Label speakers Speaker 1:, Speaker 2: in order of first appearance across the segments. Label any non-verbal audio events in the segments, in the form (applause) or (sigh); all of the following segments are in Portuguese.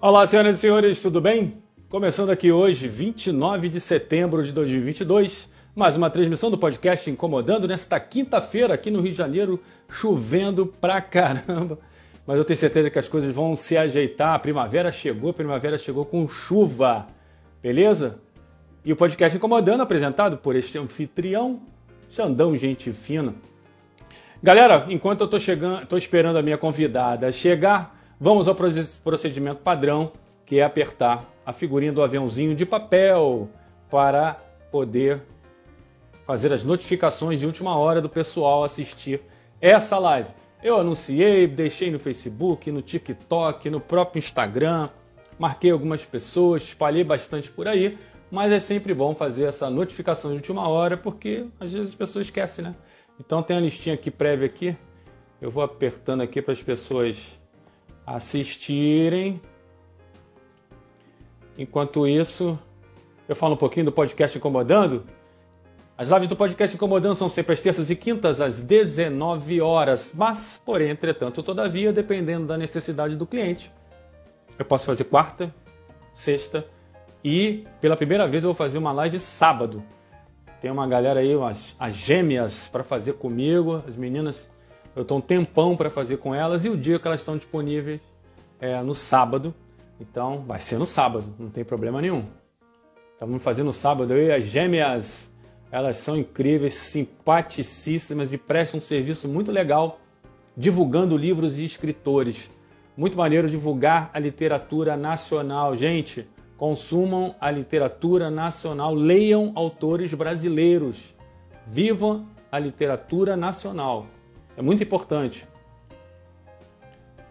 Speaker 1: Olá, senhoras e senhores, tudo bem? Começando aqui hoje, 29 de setembro de 2022, mais uma transmissão do podcast Incomodando nesta quinta-feira aqui no Rio de Janeiro, chovendo pra caramba. Mas eu tenho certeza que as coisas vão se ajeitar. A primavera chegou, a primavera chegou com chuva, beleza? E o podcast Incomodando, apresentado por este anfitrião, Xandão Gente Fina. Galera, enquanto eu tô chegando, tô esperando a minha convidada chegar, Vamos ao procedimento padrão, que é apertar a figurinha do aviãozinho de papel para poder fazer as notificações de última hora do pessoal assistir essa live. Eu anunciei, deixei no Facebook, no TikTok, no próprio Instagram, marquei algumas pessoas, espalhei bastante por aí, mas é sempre bom fazer essa notificação de última hora, porque às vezes as pessoas esquecem, né? Então tem a listinha aqui prévia aqui. Eu vou apertando aqui para as pessoas assistirem. Enquanto isso, eu falo um pouquinho do podcast Incomodando. As lives do podcast Incomodando são sempre às terças e quintas, às 19 horas. Mas, porém, entretanto, todavia, dependendo da necessidade do cliente, eu posso fazer quarta, sexta e, pela primeira vez, eu vou fazer uma live sábado. Tem uma galera aí, umas, as gêmeas, para fazer comigo, as meninas eu estou um tempão para fazer com elas e o dia que elas estão disponíveis é no sábado. Então vai ser no sábado, não tem problema nenhum. Estamos fazendo no sábado. Eu e as gêmeas, elas são incríveis, simpaticíssimas e prestam um serviço muito legal divulgando livros e escritores. Muito maneiro divulgar a literatura nacional. Gente, consumam a literatura nacional, leiam autores brasileiros. Vivam a literatura nacional. É muito importante.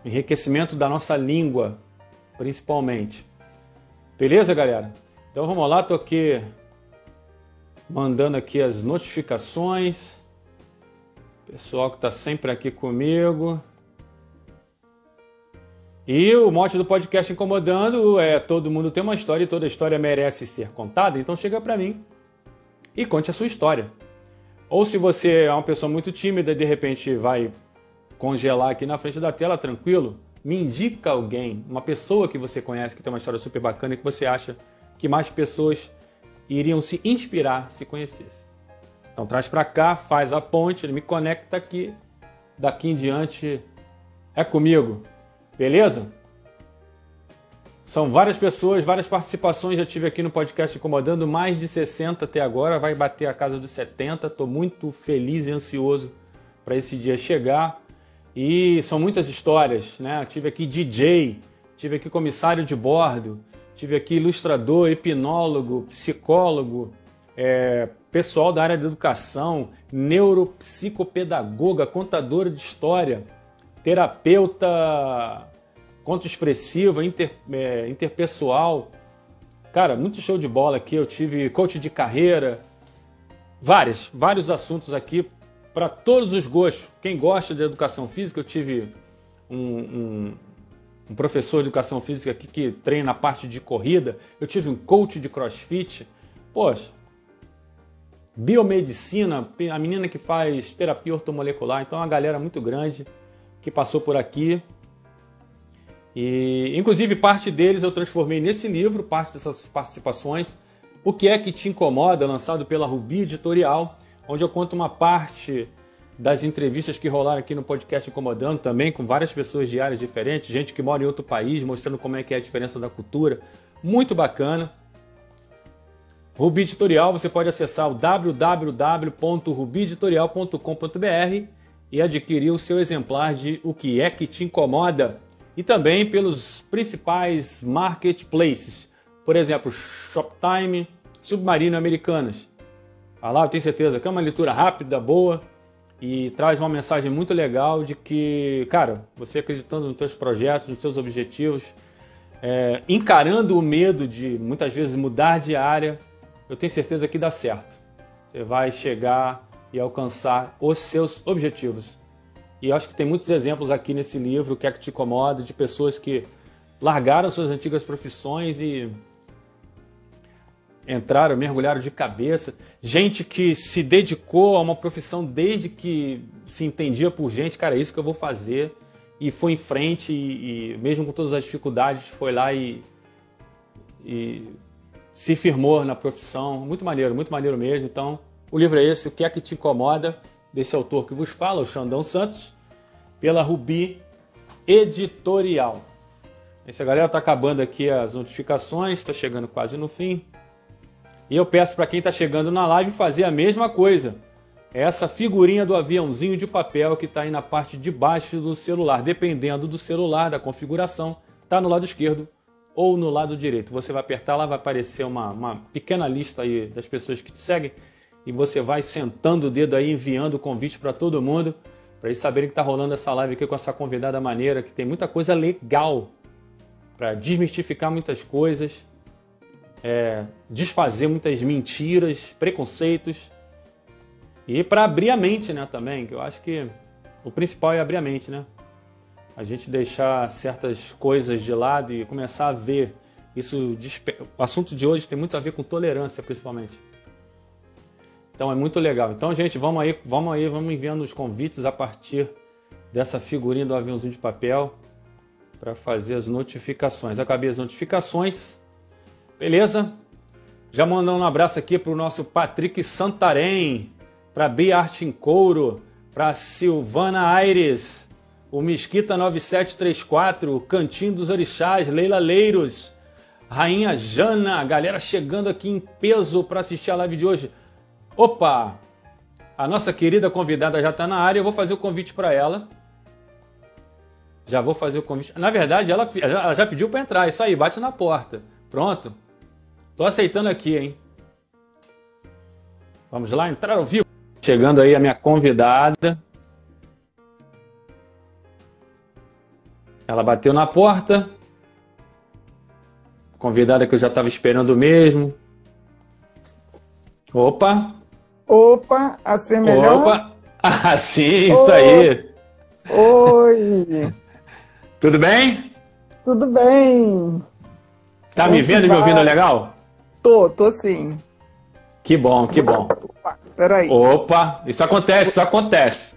Speaker 1: Enriquecimento da nossa língua, principalmente. Beleza, galera? Então vamos lá, tô aqui mandando aqui as notificações. Pessoal que está sempre aqui comigo. E o mote do podcast Incomodando é todo mundo tem uma história e toda história merece ser contada. Então chega para mim e conte a sua história. Ou se você é uma pessoa muito tímida e de repente vai congelar aqui na frente da tela, tranquilo, me indica alguém, uma pessoa que você conhece que tem uma história super bacana e que você acha que mais pessoas iriam se inspirar se conhecesse. Então traz para cá, faz a ponte, me conecta aqui. Daqui em diante é comigo. Beleza? São várias pessoas, várias participações. Já tive aqui no podcast incomodando mais de 60 até agora, vai bater a casa dos 70. Estou muito feliz e ansioso para esse dia chegar. E são muitas histórias, né? Tive aqui DJ, tive aqui comissário de bordo, tive aqui ilustrador, hipnólogo, psicólogo, é, pessoal da área de educação, neuropsicopedagoga, contadora de história, terapeuta conto expressiva, inter, é, interpessoal. Cara, muito show de bola aqui. Eu tive coach de carreira, vários, vários assuntos aqui para todos os gostos. Quem gosta de educação física, eu tive um, um, um, professor de educação física aqui que treina a parte de corrida. Eu tive um coach de crossfit. Poxa, biomedicina, a menina que faz terapia ortomolecular. Então, é uma galera muito grande que passou por aqui. E, inclusive, parte deles eu transformei nesse livro, parte dessas participações. O que é que te incomoda, lançado pela Rubi Editorial, onde eu conto uma parte das entrevistas que rolaram aqui no podcast Incomodando também, com várias pessoas de áreas diferentes, gente que mora em outro país, mostrando como é que é a diferença da cultura. Muito bacana. Rubi Editorial, você pode acessar o www.rubieditorial.com.br e adquirir o seu exemplar de O que é que te incomoda e também pelos principais marketplaces, por exemplo, Shoptime, Submarino Americanas. Ah lá, eu tenho certeza que é uma leitura rápida, boa e traz uma mensagem muito legal de que, cara, você acreditando nos seus projetos, nos seus objetivos, é, encarando o medo de muitas vezes mudar de área, eu tenho certeza que dá certo. Você vai chegar e alcançar os seus objetivos. E acho que tem muitos exemplos aqui nesse livro, O que é que te incomoda, de pessoas que largaram suas antigas profissões e entraram, mergulharam de cabeça. Gente que se dedicou a uma profissão desde que se entendia por gente, cara, é isso que eu vou fazer. e foi em frente e, e mesmo com todas as dificuldades foi lá e, e se firmou na profissão. Muito maneiro, muito maneiro mesmo. Então, o livro é esse, O que é que te incomoda, desse autor que vos fala, o Xandão Santos, pela Rubi Editorial. Essa galera está acabando aqui as notificações, está chegando quase no fim. E eu peço para quem está chegando na live fazer a mesma coisa. Essa figurinha do aviãozinho de papel que está aí na parte de baixo do celular, dependendo do celular, da configuração, está no lado esquerdo ou no lado direito. Você vai apertar lá, vai aparecer uma, uma pequena lista aí das pessoas que te seguem e você vai sentando o dedo aí, enviando o convite para todo mundo, para eles saberem que está rolando essa live aqui com essa convidada maneira, que tem muita coisa legal para desmistificar muitas coisas é, desfazer muitas mentiras, preconceitos e para abrir a mente, né, também, que eu acho que o principal é abrir a mente, né? A gente deixar certas coisas de lado e começar a ver isso. O assunto de hoje tem muito a ver com tolerância, principalmente. Então é muito legal. Então, gente, vamos aí, vamos aí, vamos enviando os convites a partir dessa figurinha do aviãozinho de papel para fazer as notificações. Acabei as notificações. Beleza? Já mandando um abraço aqui para o nosso Patrick Santarém, para Bia Arte em Couro, para Silvana Aires, o Mesquita 9734, o Cantinho dos Orixás, Leila Leiros, Rainha Jana, galera chegando aqui em peso para assistir a live de hoje. Opa! A nossa querida convidada já está na área, eu vou fazer o convite para ela. Já vou fazer o convite. Na verdade, ela, ela já pediu para entrar. Isso aí, bate na porta. Pronto. Tô aceitando aqui, hein? Vamos lá, entrar ao vivo. Chegando aí a minha convidada. Ela bateu na porta. Convidada que eu já estava esperando mesmo. Opa!
Speaker 2: Opa, assim melhor?
Speaker 1: Opa! (laughs) Ah, sim, isso aí!
Speaker 2: Oi! (laughs)
Speaker 1: Tudo bem?
Speaker 2: Tudo bem!
Speaker 1: Tá me vendo e me ouvindo legal?
Speaker 2: Tô, tô sim.
Speaker 1: Que bom, que bom.
Speaker 2: Opa, peraí.
Speaker 1: Opa, isso acontece, isso acontece.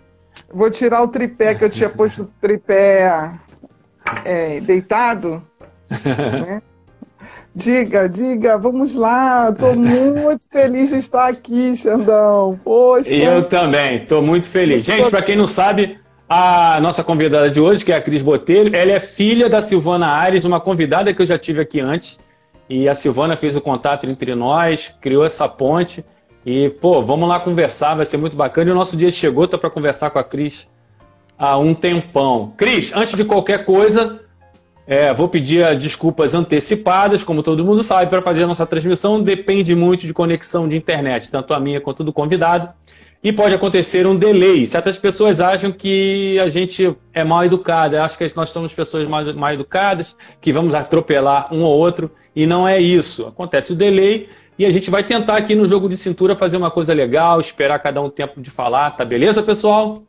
Speaker 2: Vou tirar o tripé que eu tinha posto o tripé é, deitado. (laughs) né? Diga, diga, vamos lá. Estou muito feliz de estar aqui, Xandão. Poxa.
Speaker 1: Eu também, estou muito feliz. Gente, para quem não sabe, a nossa convidada de hoje, que é a Cris Botelho, ela é filha da Silvana Ares, uma convidada que eu já tive aqui antes. E a Silvana fez o contato entre nós, criou essa ponte. E, pô, vamos lá conversar, vai ser muito bacana. E o nosso dia chegou, tô para conversar com a Cris há um tempão. Cris, antes de qualquer coisa, é, vou pedir desculpas antecipadas, como todo mundo sabe, para fazer a nossa transmissão depende muito de conexão de internet, tanto a minha quanto do convidado. E pode acontecer um delay. Certas pessoas acham que a gente é mal educado, acham que nós somos pessoas mais mal educadas, que vamos atropelar um ou outro. E não é isso. Acontece o delay e a gente vai tentar aqui no jogo de cintura fazer uma coisa legal, esperar cada um tempo de falar, tá beleza, pessoal?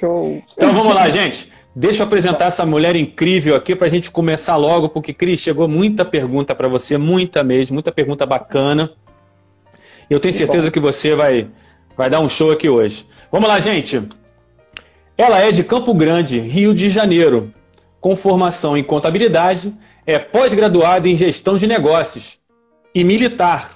Speaker 2: Show.
Speaker 1: Então vamos lá, gente. Deixa eu apresentar essa mulher incrível aqui para a gente começar logo, porque, Cris, chegou muita pergunta para você, muita mesmo, muita pergunta bacana. Eu tenho certeza que você vai, vai dar um show aqui hoje. Vamos lá, gente. Ela é de Campo Grande, Rio de Janeiro, com formação em contabilidade é pós-graduada em gestão de negócios e militar.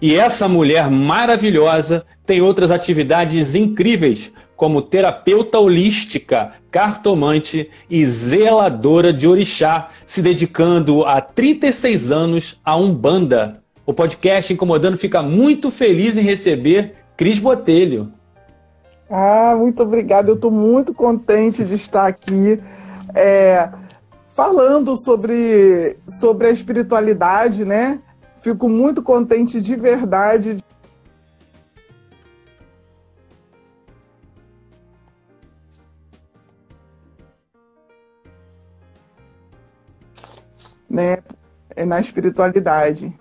Speaker 1: E essa mulher maravilhosa tem outras atividades incríveis, como terapeuta holística, cartomante e zeladora de orixá, se dedicando há 36 anos a Umbanda. O podcast Incomodando fica muito feliz em receber Cris Botelho.
Speaker 2: Ah, muito obrigada. Eu estou muito contente de estar aqui. É falando sobre, sobre a espiritualidade, né? Fico muito contente de verdade. Né, é na espiritualidade.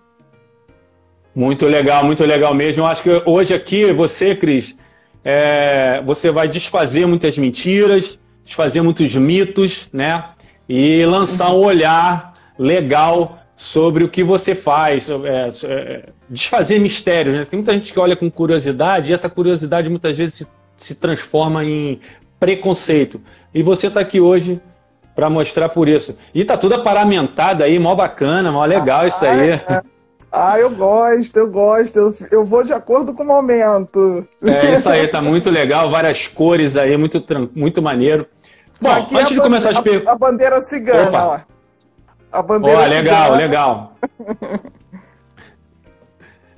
Speaker 1: Muito legal, muito legal mesmo. Eu acho que hoje aqui, você, Cris, é, você vai desfazer muitas mentiras, desfazer muitos mitos, né? e lançar um olhar legal sobre o que você faz, é, é, desfazer mistérios. Né? Tem muita gente que olha com curiosidade e essa curiosidade muitas vezes se, se transforma em preconceito. e você está aqui hoje para mostrar por isso. E tá tudo aparamentado aí, mó bacana, mó legal ah, isso aí.
Speaker 2: É. Ah, eu gosto, eu gosto. Eu, eu vou de acordo com o momento.
Speaker 1: É isso aí, tá muito legal, várias cores aí, muito, muito maneiro. Bom, antes de começar as perguntas.
Speaker 2: A bandeira cigana, Opa. ó.
Speaker 1: A bandeira ó, legal, cigana. legal. (laughs)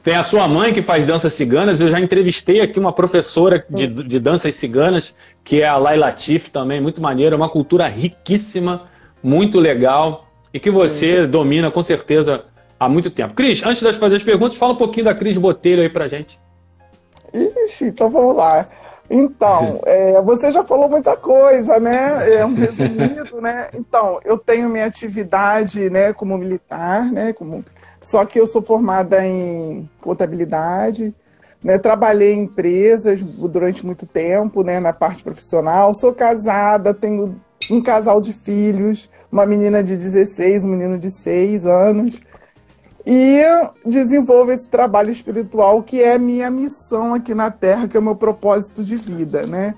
Speaker 1: Tem a sua mãe que faz danças ciganas. Eu já entrevistei aqui uma professora de, de danças ciganas, que é a Laila Latif também, muito maneira. Uma cultura riquíssima, muito legal e que você Sim. domina com certeza há muito tempo. Cris, antes de fazer as perguntas, fala um pouquinho da Cris Botelho aí pra gente.
Speaker 2: Ixi, então vamos lá. Então, (laughs) é, você já falou muita coisa, né? É um resumido, né? Então, eu tenho minha atividade, né, como militar, né, como só que eu sou formada em contabilidade, né? trabalhei em empresas durante muito tempo, né? na parte profissional. Sou casada, tenho um casal de filhos, uma menina de 16, um menino de 6 anos. E desenvolvo esse trabalho espiritual que é minha missão aqui na Terra, que é o meu propósito de vida, né?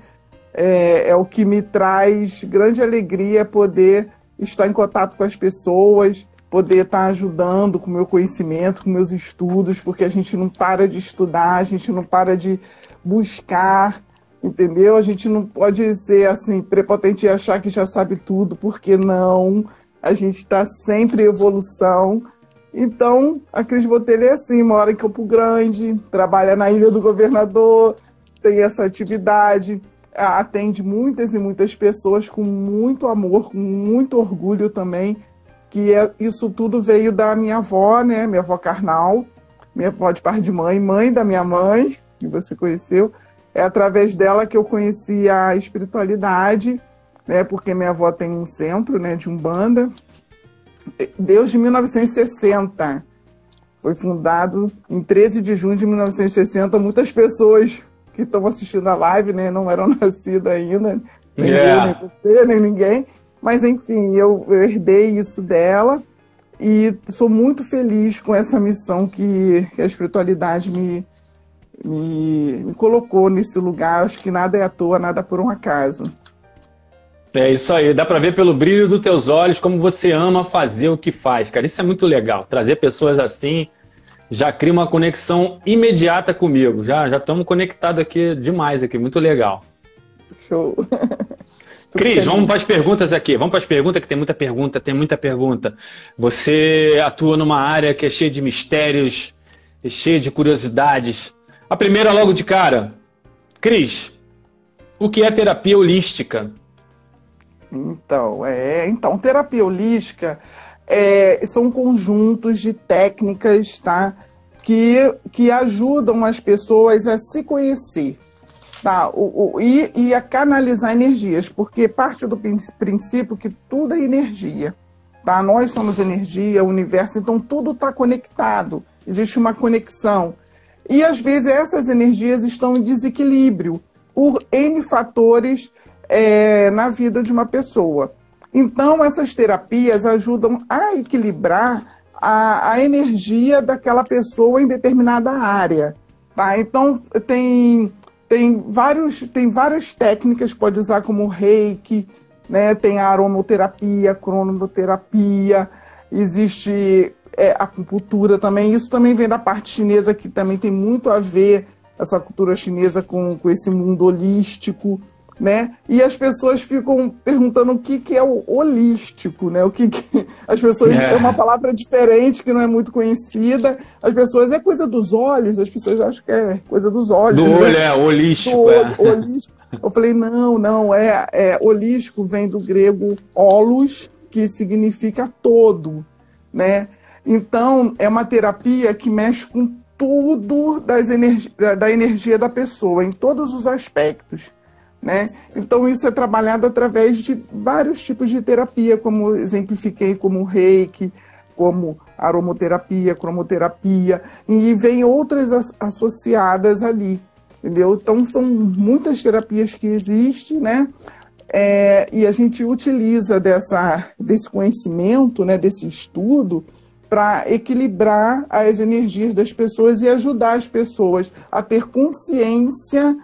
Speaker 2: É, é o que me traz grande alegria poder estar em contato com as pessoas, poder estar ajudando com meu conhecimento, com meus estudos, porque a gente não para de estudar, a gente não para de buscar, entendeu? A gente não pode ser assim, prepotente e achar que já sabe tudo, porque não. A gente está sempre em evolução. Então, a Cris Botelho é assim, mora em Campo Grande, trabalha na Ilha do Governador, tem essa atividade, atende muitas e muitas pessoas com muito amor, com muito orgulho também que é, isso tudo veio da minha avó, né? Minha avó carnal, minha avó de parte de mãe, mãe da minha mãe, que você conheceu. É através dela que eu conheci a espiritualidade, né? Porque minha avó tem um centro, né? De umbanda. Deus de 1960. Foi fundado em 13 de junho de 1960. Muitas pessoas que estão assistindo a live, né? Não eram (laughs) nascidas ainda. Nem yeah. eu, nem você, nem ninguém. Mas enfim, eu, eu herdei isso dela e sou muito feliz com essa missão que, que a espiritualidade me, me, me, colocou nesse lugar. Acho que nada é à toa, nada por um acaso.
Speaker 1: É isso aí, dá para ver pelo brilho dos teus olhos como você ama fazer o que faz, cara. Isso é muito legal. Trazer pessoas assim já cria uma conexão imediata comigo. Já já estamos conectados aqui demais aqui, muito legal.
Speaker 2: Show. (laughs)
Speaker 1: Cris, vamos para as perguntas aqui. Vamos para as perguntas, que tem muita pergunta, tem muita pergunta. Você atua numa área que é cheia de mistérios, cheia de curiosidades. A primeira, logo de cara. Cris, o que é terapia holística?
Speaker 2: Então, é, então terapia holística é, são conjuntos de técnicas, tá? Que, que ajudam as pessoas a se conhecer Tá, o, o, e, e a canalizar energias, porque parte do princípio que tudo é energia. Tá? Nós somos energia, o universo, então tudo está conectado, existe uma conexão. E às vezes essas energias estão em desequilíbrio por N fatores é, na vida de uma pessoa. Então, essas terapias ajudam a equilibrar a, a energia daquela pessoa em determinada área. Tá? Então, tem tem, vários, tem várias técnicas, pode usar como reiki, né? tem a aromoterapia, cronoterapia, existe é, acupuntura também. Isso também vem da parte chinesa, que também tem muito a ver, essa cultura chinesa, com, com esse mundo holístico né? E as pessoas ficam perguntando o que, que é o holístico, né? O que, que... (laughs) as pessoas é. é. uma palavra diferente que não é muito conhecida. As pessoas é coisa dos olhos, as pessoas acham que é coisa dos olhos.
Speaker 1: Do né? olho é holístico.
Speaker 2: Do, é. (laughs) holístico. Eu falei não, não é, é holístico vem do grego holos, que significa todo, né? Então é uma terapia que mexe com tudo das energi da energia da pessoa, em todos os aspectos. Né? Então, isso é trabalhado através de vários tipos de terapia, como exemplifiquei, como reiki, como aromoterapia, cromoterapia, e vem outras associadas ali, entendeu? Então, são muitas terapias que existem, né? É, e a gente utiliza dessa, desse conhecimento, né, desse estudo, para equilibrar as energias das pessoas e ajudar as pessoas a ter consciência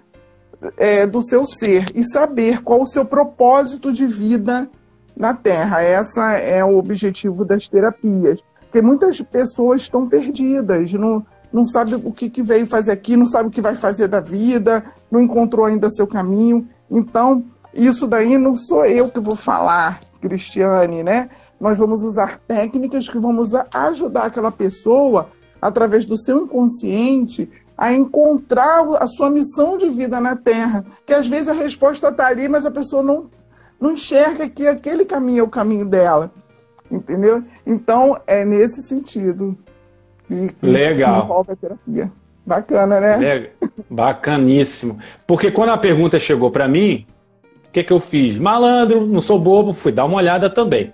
Speaker 2: é, do seu ser e saber qual o seu propósito de vida na Terra. Essa é o objetivo das terapias. Porque muitas pessoas estão perdidas, não, não sabe o que, que veio fazer aqui, não sabe o que vai fazer da vida, não encontrou ainda seu caminho. Então, isso daí não sou eu que vou falar, Cristiane, né? Nós vamos usar técnicas que vamos ajudar aquela pessoa, através do seu inconsciente, a encontrar a sua missão de vida na Terra. Que às vezes a resposta está ali, mas a pessoa não, não enxerga que aquele caminho é o caminho dela. Entendeu? Então, é nesse sentido.
Speaker 1: E, Legal. Que
Speaker 2: envolve a terapia. Bacana, né?
Speaker 1: Bacaníssimo. Porque quando a pergunta chegou para mim, o que, que eu fiz? Malandro, não sou bobo, fui dar uma olhada também.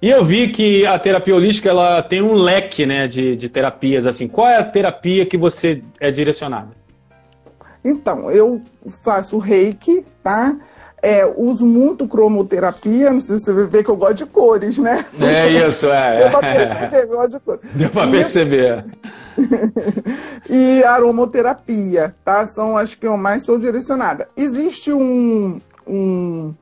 Speaker 1: E eu vi que a terapia holística ela tem um leque né, de, de terapias. assim. Qual é a terapia que você é direcionada?
Speaker 2: Então, eu faço reiki, tá? É, uso muito cromoterapia, não sei se você vê que eu gosto de cores, né?
Speaker 1: É isso, é. (laughs)
Speaker 2: Deu pra perceber, eu gosto de cores. (laughs)
Speaker 1: Deu pra e... perceber. (laughs)
Speaker 2: e aromoterapia, tá? São as que eu mais sou direcionada. Existe um, um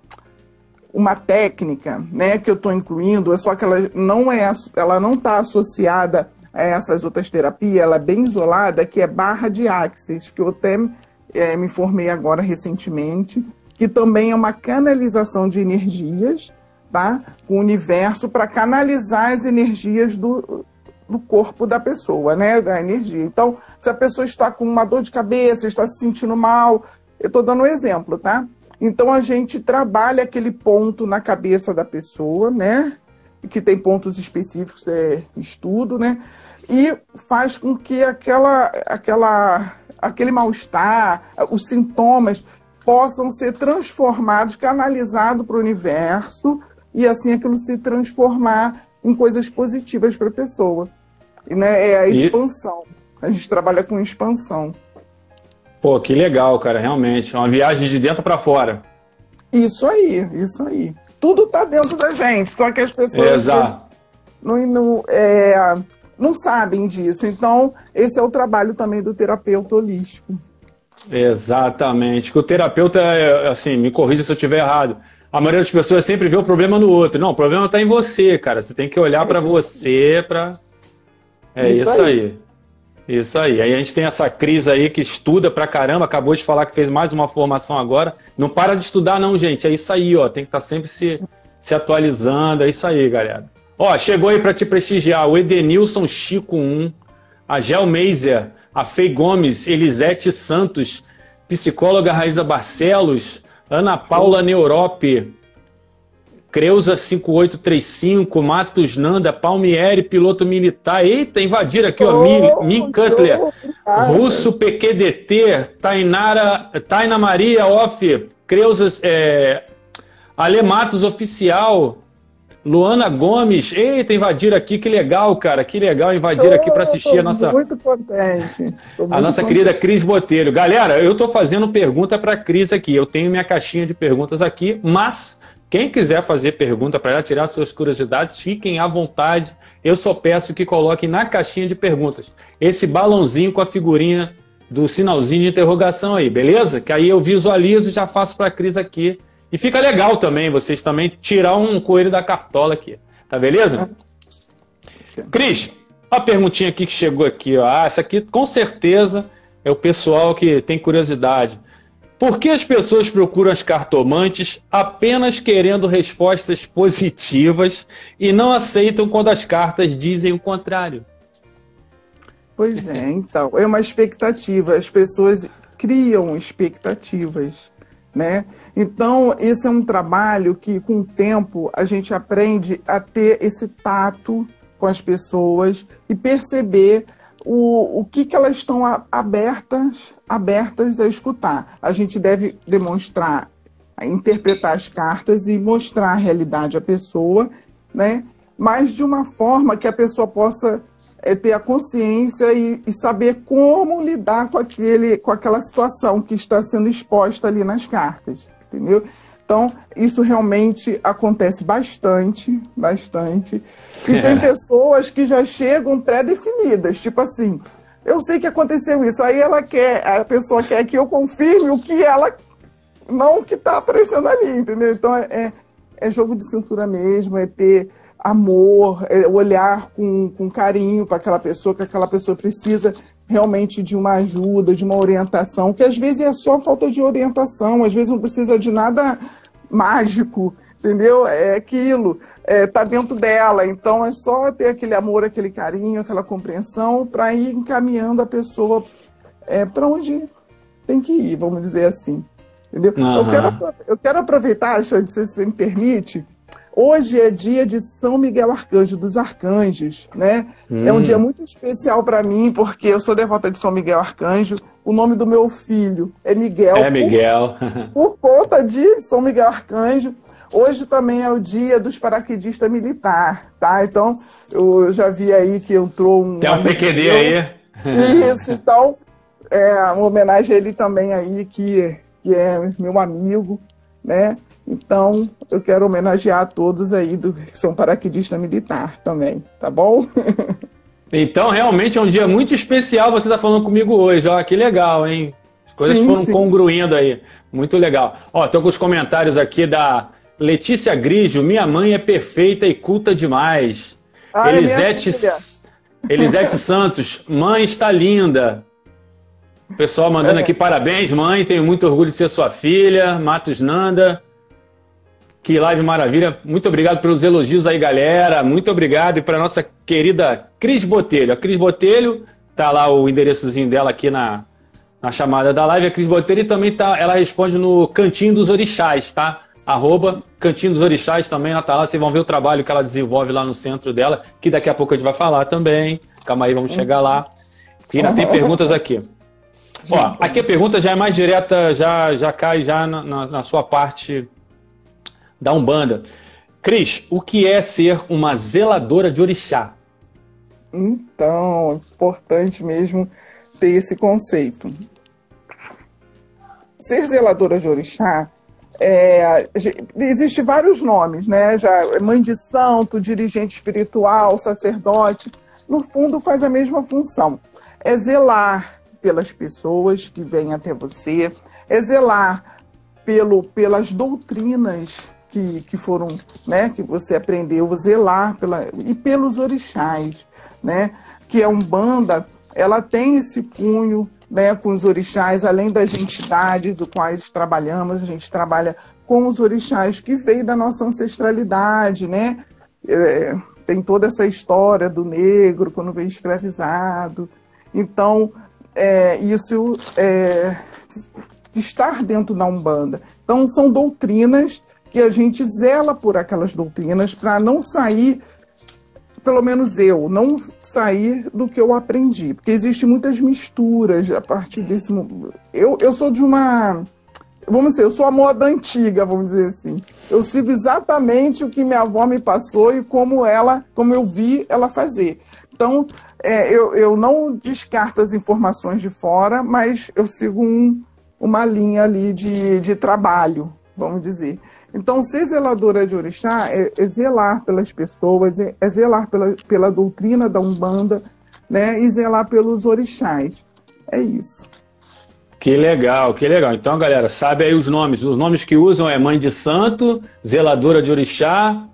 Speaker 2: uma técnica, né, que eu estou incluindo, é só que ela não é, ela não está associada a essas outras terapias, ela é bem isolada, que é barra de axis, que eu até é, me informei agora recentemente, que também é uma canalização de energias, tá, com o universo para canalizar as energias do, do corpo da pessoa, né, da energia. Então, se a pessoa está com uma dor de cabeça, está se sentindo mal, eu estou dando um exemplo, tá? Então a gente trabalha aquele ponto na cabeça da pessoa, né? Que tem pontos específicos, é estudo, né? E faz com que aquela, aquela, aquele mal-estar, os sintomas possam ser transformados, canalizados para o universo e assim aquilo se transformar em coisas positivas para a pessoa. E, né, é a expansão. A gente trabalha com expansão.
Speaker 1: Pô, que legal, cara, realmente. É uma viagem de dentro para fora.
Speaker 2: Isso aí, isso aí. Tudo tá dentro da gente, só que as pessoas
Speaker 1: Exato.
Speaker 2: Não, não, é, não sabem disso. Então, esse é o trabalho também do terapeuta holístico.
Speaker 1: Exatamente. Que o terapeuta, é, assim, me corrija se eu estiver errado. A maioria das pessoas sempre vê o problema no outro. Não, o problema está em você, cara. Você tem que olhar para você para. É isso, isso aí. aí. Isso aí. Aí a gente tem essa crise aí que estuda pra caramba, acabou de falar que fez mais uma formação agora. Não para de estudar, não, gente. É isso aí, ó. Tem que estar tá sempre se, se atualizando. É isso aí, galera. Ó, chegou aí para te prestigiar o Edenilson Chico 1, a Gel Meiser, a Fei Gomes, Elisete Santos, psicóloga Raíza Barcelos, Ana Paula Neurope, Creuza 5835, Matos Nanda, Palmieri, piloto militar. Eita, invadiram aqui, ó. Min, Cutler, Russo PQDT, Tainara, Taina Maria Off, Creuza, é, Ale Matos Oficial, Luana Gomes. Eita, invadiram aqui, que legal, cara. Que legal invadir aqui para assistir a nossa.
Speaker 2: Muito contente.
Speaker 1: a nossa contente. querida Cris Botelho. Galera, eu estou fazendo pergunta para a Cris aqui. Eu tenho minha caixinha de perguntas aqui, mas quem quiser fazer pergunta para tirar suas curiosidades, fiquem à vontade. Eu só peço que coloquem na caixinha de perguntas esse balãozinho com a figurinha do sinalzinho de interrogação aí, beleza? Que aí eu visualizo e já faço para a Cris aqui. E fica legal também, vocês também tirar um coelho da cartola aqui. Tá beleza? Cris, uma perguntinha aqui que chegou aqui. Ó. Ah, essa aqui com certeza é o pessoal que tem curiosidade. Por que as pessoas procuram as cartomantes apenas querendo respostas positivas e não aceitam quando as cartas dizem o contrário?
Speaker 2: Pois é, então, é uma expectativa. As pessoas criam expectativas, né? Então, esse é um trabalho que, com o tempo, a gente aprende a ter esse tato com as pessoas e perceber o, o que, que elas estão abertas, abertas a escutar. A gente deve demonstrar, interpretar as cartas e mostrar a realidade à pessoa, né? mas de uma forma que a pessoa possa é, ter a consciência e, e, saber como lidar com, aquele, com aquela situação que está sendo exposta ali nas cartas, entendeu? Então, isso realmente acontece bastante, bastante. E tem pessoas que já chegam pré-definidas, tipo assim, eu sei que aconteceu isso, aí ela quer, a pessoa quer que eu confirme o que ela não o que está aparecendo ali, entendeu? Então é, é, é jogo de cintura mesmo, é ter amor, é olhar com, com carinho para aquela pessoa, que aquela pessoa precisa realmente de uma ajuda, de uma orientação, que às vezes é só falta de orientação, às vezes não precisa de nada mágico, entendeu? É aquilo, é, tá dentro dela. Então é só ter aquele amor, aquele carinho, aquela compreensão para ir encaminhando a pessoa é, para onde tem que ir, vamos dizer assim. Entendeu? Uhum. Eu, quero, eu quero aproveitar, Xande, se você me permite, Hoje é dia de São Miguel Arcanjo, dos Arcanjos, né? Hum. É um hum. dia muito especial para mim, porque eu sou devota de São Miguel Arcanjo. O nome do meu filho é Miguel.
Speaker 1: É Miguel.
Speaker 2: Por, por conta de São Miguel Arcanjo. Hoje também é o dia dos paraquedistas militar, tá? Então, eu já vi aí que entrou um...
Speaker 1: Tem um PQD aí.
Speaker 2: Isso, então, é uma homenagem a ele também aí, que, que é meu amigo, né? Então, eu quero homenagear todos aí do, que são paraquedista militar também, tá bom? (laughs)
Speaker 1: então, realmente é um dia muito especial você estar tá falando comigo hoje. Ó, que legal, hein? As coisas sim, foram sim. congruindo aí. Muito legal. Ó, tô com os comentários aqui da Letícia Grigio. Minha mãe é perfeita e culta demais. Ah, Elisete, é Elisete (laughs) Santos. Mãe está linda. Pessoal mandando é. aqui parabéns, mãe. Tenho muito orgulho de ser sua filha. Matos Nanda. Que live maravilha. Muito obrigado pelos elogios aí, galera. Muito obrigado. E para nossa querida Cris Botelho. A Cris Botelho, tá lá o endereçozinho dela aqui na, na chamada da live. A Cris Botelho e também tá, ela responde no Cantinho dos Orixás, tá? Arroba Cantinho dos Orixás também, ela tá lá. Vocês vão ver o trabalho que ela desenvolve lá no centro dela, que daqui a pouco a gente vai falar também. Calma aí, vamos chegar lá. E ainda tem perguntas aqui. Ó, aqui a pergunta já é mais direta, já, já cai já na, na, na sua parte da Umbanda. Cris, o que é ser uma zeladora de orixá?
Speaker 2: Então, importante mesmo ter esse conceito. Ser zeladora de orixá é, existe vários nomes, né? Já é mãe de santo, dirigente espiritual, sacerdote. No fundo, faz a mesma função. É zelar pelas pessoas que vêm até você, é zelar pelo, pelas doutrinas que, que foram, né, que você aprendeu zelar pela, e pelos orixás, né, que a Umbanda, ela tem esse cunho, né, com os orixás, além das entidades do quais trabalhamos, a gente trabalha com os orixás que veio da nossa ancestralidade, né, é, tem toda essa história do negro quando veio escravizado, então é, isso é, estar dentro da Umbanda. Então são doutrinas que a gente zela por aquelas doutrinas para não sair, pelo menos eu, não sair do que eu aprendi, porque existem muitas misturas a partir desse. Eu, eu sou de uma. Vamos dizer, eu sou a moda antiga, vamos dizer assim. Eu sigo exatamente o que minha avó me passou e como ela, como eu vi ela fazer. Então, é, eu, eu não descarto as informações de fora, mas eu sigo um, uma linha ali de, de trabalho, vamos dizer. Então, ser zeladora de orixá é, é zelar pelas pessoas, é, é zelar pela, pela doutrina da Umbanda, né? E zelar pelos orixás. É isso.
Speaker 1: Que legal, que legal. Então, galera, sabe aí os nomes. Os nomes que usam é mãe de santo, zeladora de orixá.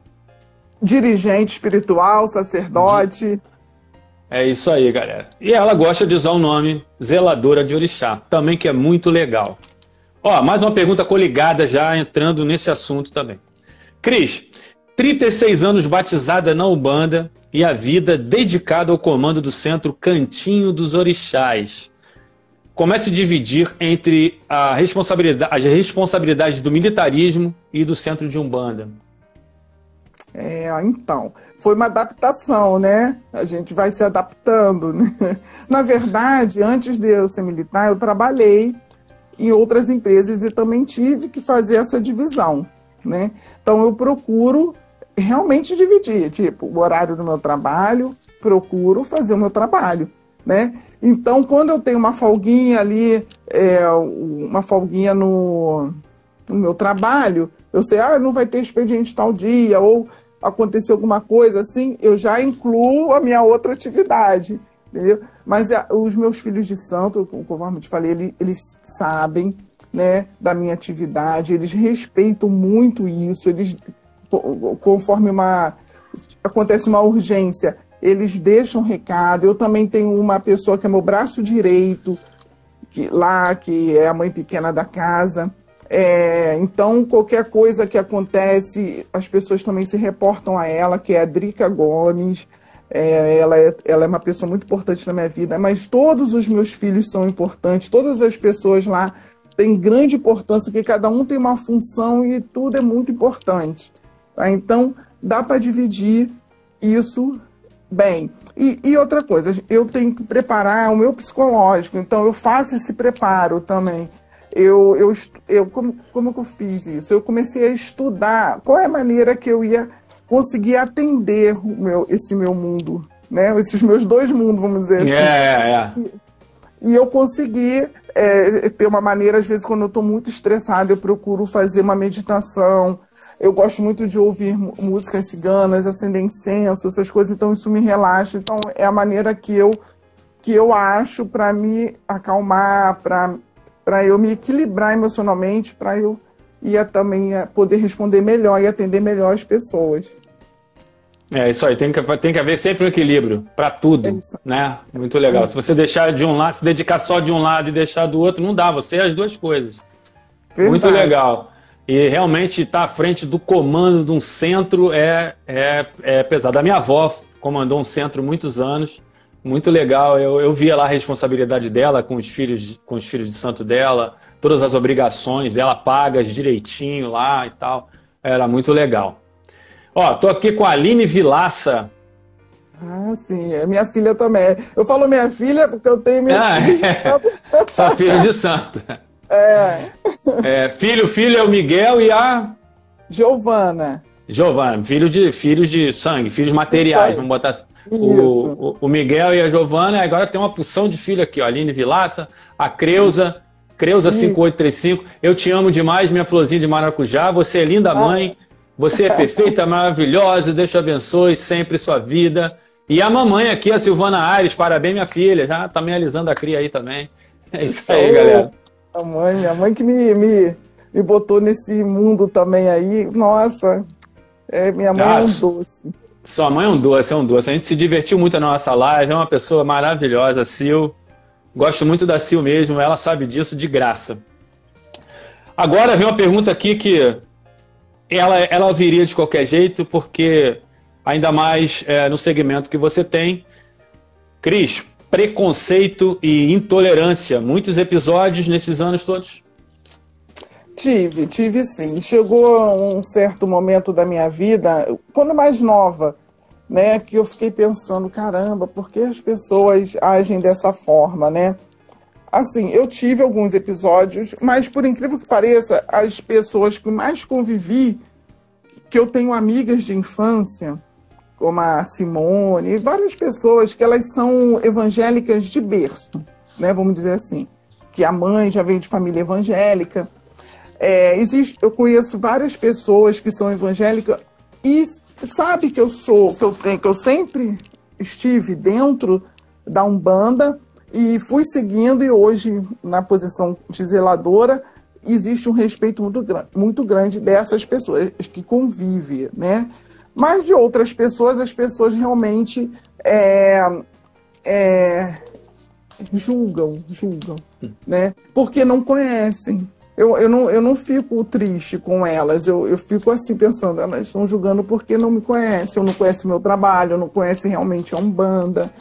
Speaker 2: Dirigente espiritual, sacerdote.
Speaker 1: É isso aí, galera. E ela gosta de usar o nome zeladora de orixá, também que é muito legal. Ó, mais uma pergunta coligada já entrando nesse assunto também. Cris, 36 anos batizada na Umbanda e a vida dedicada ao comando do centro Cantinho dos Orixás. É se dividir entre a responsabilidade, as responsabilidades do militarismo e do centro de Umbanda?
Speaker 2: É, então, foi uma adaptação, né? A gente vai se adaptando. Né? (laughs) Na verdade, antes de eu ser militar, eu trabalhei em outras empresas e também tive que fazer essa divisão, né? Então eu procuro realmente dividir, tipo, o horário do meu trabalho, procuro fazer o meu trabalho, né? Então quando eu tenho uma folguinha ali, é, uma folguinha no, no meu trabalho, eu sei, ah, não vai ter expediente tal dia, ou aconteceu alguma coisa assim, eu já incluo a minha outra atividade. Entendeu? Mas é, os meus filhos de santo, conforme eu te falei, eles, eles sabem, né, da minha atividade, eles respeitam muito isso, eles conforme uma acontece uma urgência, eles deixam recado. Eu também tenho uma pessoa que é meu braço direito, que lá que é a mãe pequena da casa. É, então, qualquer coisa que acontece, as pessoas também se reportam a ela, que é a Drica Gomes. É, ela, é, ela é uma pessoa muito importante na minha vida, mas todos os meus filhos são importantes, todas as pessoas lá têm grande importância, porque cada um tem uma função e tudo é muito importante. Tá? Então, dá para dividir isso bem. E, e, outra coisa, eu tenho que preparar o meu psicológico, então eu faço esse preparo também. Eu, eu, eu como, como que eu fiz isso? Eu comecei a estudar qual é a maneira que eu ia conseguir atender meu, esse meu mundo, né? Esses meus dois mundos, vamos dizer assim.
Speaker 1: É, é.
Speaker 2: E, e eu consegui é, ter uma maneira, às vezes, quando eu estou muito estressada, eu procuro fazer uma meditação. Eu gosto muito de ouvir músicas ciganas, acender incenso, essas coisas, então isso me relaxa. Então é a maneira que eu que eu acho para me acalmar, para eu me equilibrar emocionalmente, para eu ia também poder responder melhor e atender melhor as pessoas.
Speaker 1: É isso aí, tem que, tem que haver sempre um equilíbrio para tudo, é né? Muito legal. É. Se você deixar de um lado, se dedicar só de um lado e deixar do outro, não dá, você é as duas coisas. Verdade. Muito legal. E realmente estar tá à frente do comando de um centro é, é, é pesado. A minha avó comandou um centro muitos anos, muito legal. Eu, eu via lá a responsabilidade dela com os filhos, com os filhos de santo dela, todas as obrigações dela pagas direitinho lá e tal. Era muito legal. Ó, tô aqui com a Aline Vilaça.
Speaker 2: Ah, sim, é minha filha também. Eu falo minha filha porque eu tenho minha ah, filha.
Speaker 1: É. (laughs) Sua filha de santo. É. é. Filho, filho é o Miguel e a.
Speaker 2: Giovana.
Speaker 1: Giovana, filho de, filhos de sangue, filhos materiais, vamos botar assim. O, o, o, Miguel e a Giovana, agora tem uma porção de filho aqui, ó. Aline Vilaça, a Creuza, Creuza 5835. Eu te amo demais, minha florzinha de maracujá. Você é linda mãe. Você é perfeita, maravilhosa. Deus te abençoe sempre sua vida. E a mamãe aqui, a Silvana Aires. Parabéns, minha filha. Já tá me alisando a cria aí também. É isso aí, galera.
Speaker 2: A mãe, a mãe que me, me, me botou nesse mundo também aí. Nossa, é, minha mãe ah, é um doce.
Speaker 1: Sua mãe é um doce, é um doce. A gente se divertiu muito na nossa live. É uma pessoa maravilhosa, Sil. Gosto muito da Sil mesmo, ela sabe disso de graça. Agora vem uma pergunta aqui que ela, ela viria de qualquer jeito, porque ainda mais é, no segmento que você tem. Cris, preconceito e intolerância, muitos episódios nesses anos todos?
Speaker 2: Tive, tive sim. Chegou um certo momento da minha vida, quando mais nova, né, que eu fiquei pensando, caramba, por que as pessoas agem dessa forma, né? Assim, eu tive alguns episódios, mas por incrível que pareça, as pessoas que mais convivi, que eu tenho amigas de infância, como a Simone, várias pessoas que elas são evangélicas de berço, né, vamos dizer assim, que a mãe já veio de família evangélica. É, existe, eu conheço várias pessoas que são evangélicas e sabe que eu sou, que eu tenho, que eu sempre estive dentro da Umbanda e fui seguindo e hoje na posição de zeladora existe um respeito muito, muito grande dessas pessoas que convivem, né? Mas de outras pessoas, as pessoas realmente é, é, julgam, julgam, né? Porque não conhecem eu, eu, não, eu não fico triste com elas, eu, eu fico assim pensando, elas estão julgando porque não me conhecem, ou não conhecem o meu trabalho, ou não conhecem realmente a Umbanda,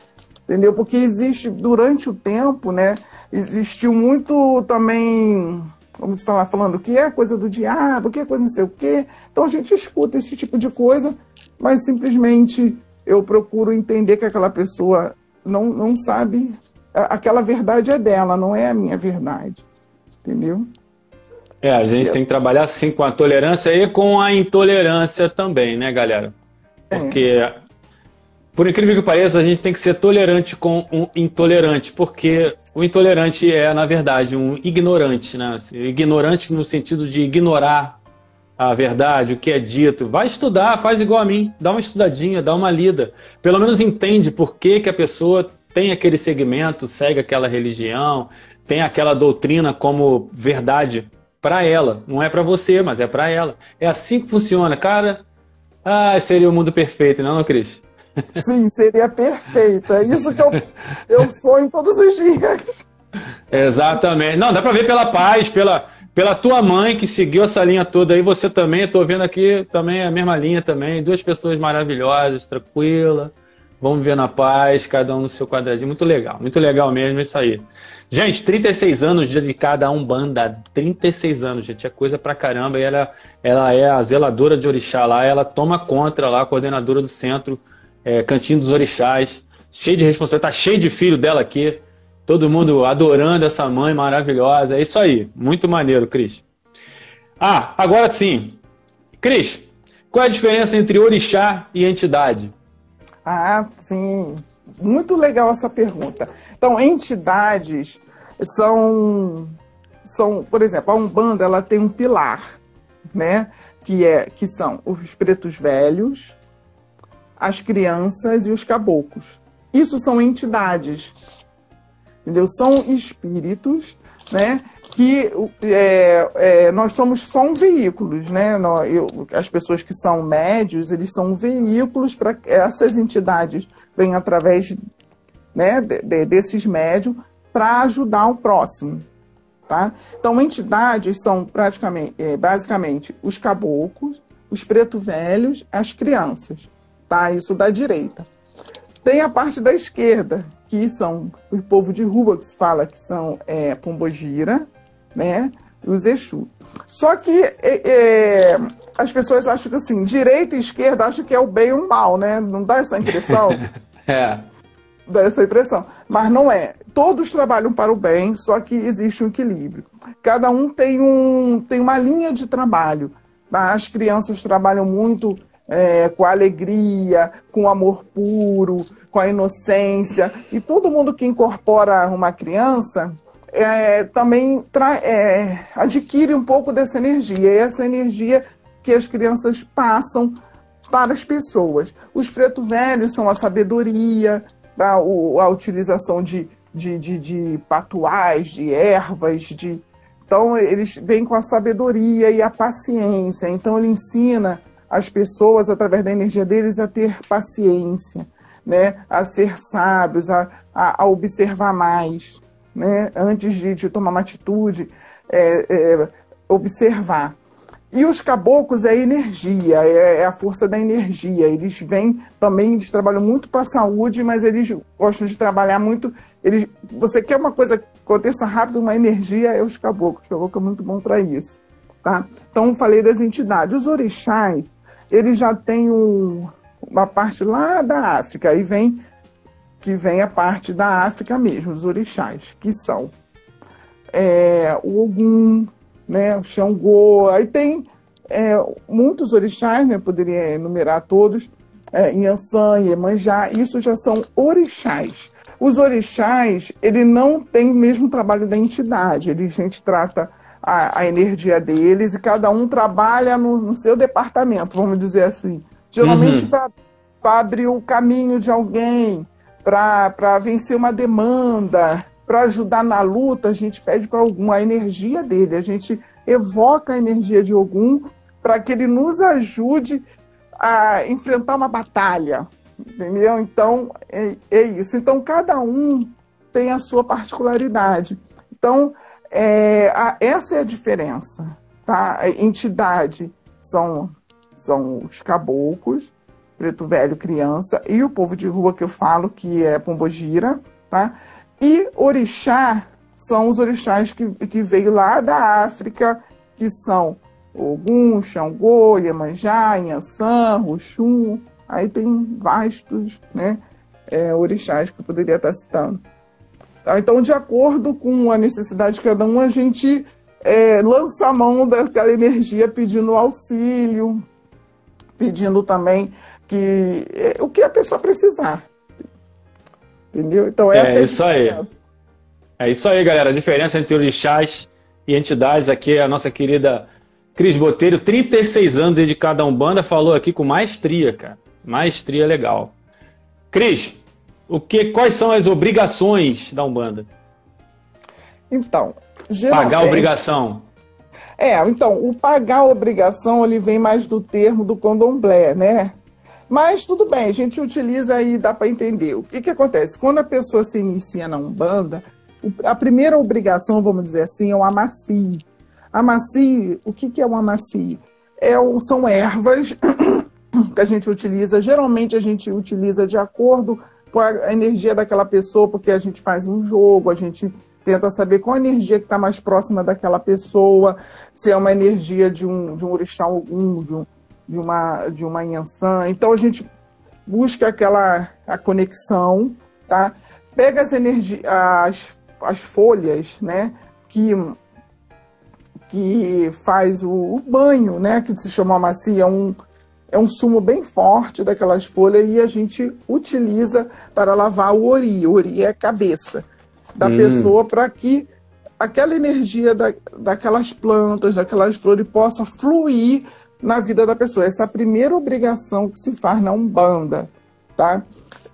Speaker 2: entendeu? Porque existe, durante o tempo, né, existiu muito também, vamos falar, falando que é coisa do diabo, que é coisa não sei o quê, então a gente escuta esse tipo de coisa, mas simplesmente eu procuro entender que aquela pessoa não, não sabe, aquela verdade é dela, não é a minha verdade, entendeu?
Speaker 1: É, a gente tem que trabalhar sim com a tolerância e com a intolerância também, né, galera? Porque, por incrível que pareça, a gente tem que ser tolerante com um intolerante, porque o intolerante é, na verdade, um ignorante, né? Assim, ignorante no sentido de ignorar a verdade, o que é dito. Vai estudar, faz igual a mim, dá uma estudadinha, dá uma lida. Pelo menos entende por que, que a pessoa tem aquele segmento, segue aquela religião, tem aquela doutrina como verdade para ela. Não é para você, mas é para ela. É assim que funciona, cara. Ah, seria o mundo perfeito, não, não, Cris?
Speaker 2: Sim, seria perfeito. É isso que eu, eu sonho todos os dias.
Speaker 1: Exatamente. Não, dá para ver pela paz, pela, pela tua mãe que seguiu essa linha toda aí, você também, estou vendo aqui também a mesma linha também, duas pessoas maravilhosas, tranquila, vamos ver na paz, cada um no seu quadradinho, muito legal, muito legal mesmo isso aí. Gente, 36 anos dedicada a Umbanda, 36 anos, gente, é coisa pra caramba, e ela, ela é a zeladora de orixá lá, ela toma conta lá, coordenadora do centro, é, Cantinho dos Orixás, cheio de responsabilidade, tá cheio de filho dela aqui, Todo mundo adorando essa mãe maravilhosa. É isso aí. Muito maneiro, Cris. Ah, agora sim. Cris, qual é a diferença entre orixá e entidade?
Speaker 2: Ah, sim. Muito legal essa pergunta. Então, entidades são são, por exemplo, a Umbanda, ela tem um pilar, né, que é que são os pretos velhos, as crianças e os caboclos. Isso são entidades entendeu? São espíritos, né? Que é, é, nós somos só um veículos, né? As pessoas que são médios, eles são veículos para essas entidades vêm através né, de, de, desses médios para ajudar o próximo. Tá? Então, entidades são praticamente, é, basicamente os caboclos, os preto velhos, as crianças. Tá? Isso da direita. Tem a parte da esquerda, que são o povo de rua, que se fala que são é, Pombogira, né? E os Exu. Só que é, é, as pessoas acham que assim, direita e esquerda acham que é o bem e o mal, né? Não dá essa impressão? (laughs)
Speaker 1: é.
Speaker 2: Dá essa impressão. Mas não é. Todos trabalham para o bem, só que existe um equilíbrio. Cada um tem, um, tem uma linha de trabalho. As crianças trabalham muito é, com alegria, com amor puro, com a inocência. E todo mundo que incorpora uma criança é, também é, adquire um pouco dessa energia. E é essa energia que as crianças passam para as pessoas. Os preto velhos são a sabedoria, tá? a utilização de, de, de, de patuais, de ervas, de... Então, eles vêm com a sabedoria e a paciência. Então, ele ensina as pessoas, através da energia deles, a ter paciência, né, a ser sábios, a, a, a observar mais, né, antes de, de tomar uma atitude, é, é, observar. E os caboclos é energia, é, é, a força da energia. Eles vêm também, eles trabalham muito para a saúde, mas eles gostam de trabalhar muito. Eles, você quer uma coisa que aconteça rápido, uma energia, é os caboclos. O caboclo é muito bom para isso. Tá? Então, falei das entidades. Os orixás, eles já têm um, uma parte lá da África, aí vem que vem a parte da África mesmo, os orixás, que são é, o Ogum, né, o Xangô, aí tem é, muitos orixás, né, poderia enumerar todos, é, Inhansã, Iemanjá, isso já são orixás. Os orixás, ele não tem o mesmo trabalho da entidade, ele, a gente trata a, a energia deles e cada um trabalha no, no seu departamento, vamos dizer assim. Geralmente uhum. para abrir o caminho de alguém, para vencer uma demanda, para ajudar na luta, a gente pede para algum a energia dele, a gente evoca a energia de algum para que ele nos ajude a enfrentar uma batalha, entendeu? Então é, é, isso. Então cada um tem a sua particularidade. Então é, a, essa é a diferença, tá? A entidade são são os caboclos, preto velho, criança, e o povo de rua que eu falo, que é Pombogira, tá? E orixá são os orixás que, que veio lá da África, que são Ogum, Xangô, Iemanjá, Inhansã, Roxum, aí tem vastos, né, é, orixás que eu poderia estar citando. Tá? Então, de acordo com a necessidade de cada um, a gente é, lança a mão daquela energia pedindo auxílio, pedindo também que é, o que a pessoa precisar. Entendeu? Então essa é,
Speaker 1: é isso aí. É isso aí, galera. A diferença entre orixás e entidades aqui é a nossa querida Cris Botelho, 36 anos dedicada a Umbanda, falou aqui com maestria, cara. Maestria legal. Cris, o que, quais são as obrigações da Umbanda?
Speaker 2: Então,
Speaker 1: geralmente... Pagar obrigação.
Speaker 2: É, então, o pagar obrigação, ele vem mais do termo do condomblé, né? Mas tudo bem, a gente utiliza aí, dá para entender. O que, que acontece? Quando a pessoa se inicia na Umbanda, a primeira obrigação, vamos dizer assim, é o amacio. Amacio, o que, que é o amacio? É, são ervas (coughs) que a gente utiliza, geralmente a gente utiliza de acordo com a energia daquela pessoa, porque a gente faz um jogo, a gente tenta saber qual a energia que está mais próxima daquela pessoa, se é uma energia de um, de um orixá algum, de um, de uma, de uma Yansan. Então a gente busca aquela a conexão, tá? Pega as energias, as, as folhas, né? Que, que faz o, o banho, né? Que se chama macia, um, é um sumo bem forte daquelas folhas e a gente utiliza para lavar o ori. O ori é a cabeça da hum. pessoa para que aquela energia da, daquelas plantas, daquelas flores possa fluir na vida da pessoa. Essa é a primeira obrigação que se faz na Umbanda, tá?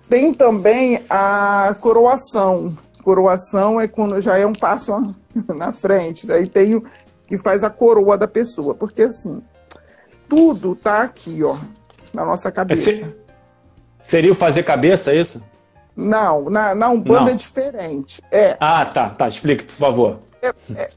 Speaker 2: Tem também a coroação. Coroação é quando já é um passo (laughs) na frente. Aí tem o que faz a coroa da pessoa. Porque assim, tudo tá aqui, ó, na nossa cabeça. É,
Speaker 1: seria o fazer cabeça, é isso?
Speaker 2: Não, na, na Umbanda Não. é diferente. É.
Speaker 1: Ah, tá, tá. Explique, por favor. É,
Speaker 2: é,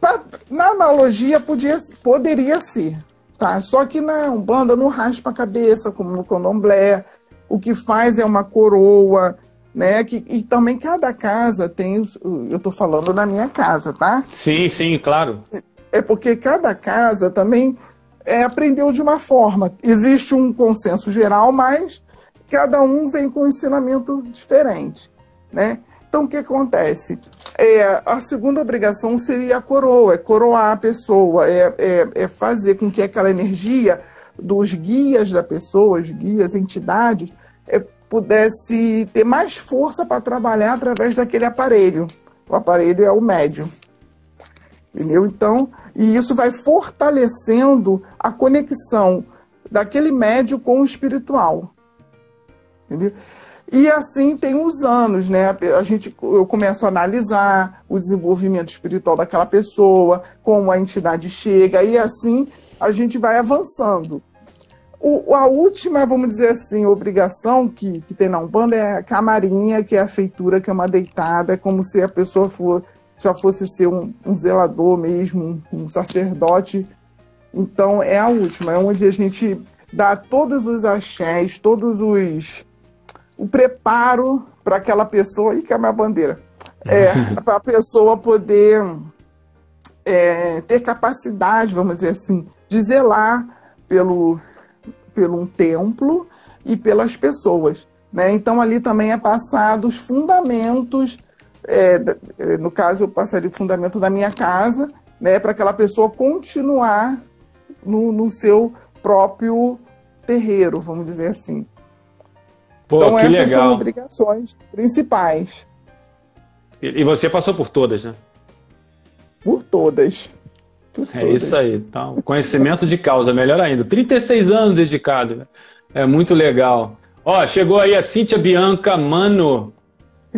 Speaker 2: pra, na analogia, podia, poderia ser. Tá? Só que na Umbanda não raspa a cabeça, como no Condomblé. O que faz é uma coroa, né? Que, e também cada casa tem. Eu estou falando na minha casa, tá?
Speaker 1: Sim, sim, claro.
Speaker 2: É porque cada casa também é, aprendeu de uma forma. Existe um consenso geral, mas cada um vem com um ensinamento diferente, né? Então, o que acontece? É, a segunda obrigação seria a coroa, é coroar a pessoa, é, é, é fazer com que aquela energia dos guias da pessoa, os guias, entidades, é, pudesse ter mais força para trabalhar através daquele aparelho. O aparelho é o médium. Entendeu? Então, e isso vai fortalecendo a conexão daquele médio com o espiritual. Entendeu? E assim tem os anos, né? A gente, eu começo a analisar o desenvolvimento espiritual daquela pessoa, como a entidade chega, e assim a gente vai avançando. O, a última, vamos dizer assim, obrigação que, que tem na Umbanda é a camarinha, que é a feitura, que é uma deitada, é como se a pessoa for, já fosse ser um, um zelador mesmo, um, um sacerdote. Então é a última, é onde a gente dá todos os axés, todos os o preparo para aquela pessoa, e que é a minha bandeira, é, (laughs) para a pessoa poder é, ter capacidade, vamos dizer assim, de zelar pelo, pelo um templo e pelas pessoas. Né? Então, ali também é passado os fundamentos, é, é no caso, eu passaria o fundamento da minha casa, né, para aquela pessoa continuar no, no seu próprio terreiro, vamos dizer assim. Pô, então essas legal. são obrigações principais.
Speaker 1: E, você passou por todas, né?
Speaker 2: Por todas.
Speaker 1: Por é todas. isso aí. Então, conhecimento de causa, melhor ainda. 36 anos dedicado. É muito legal. Ó, chegou aí a Cíntia Bianca Mano,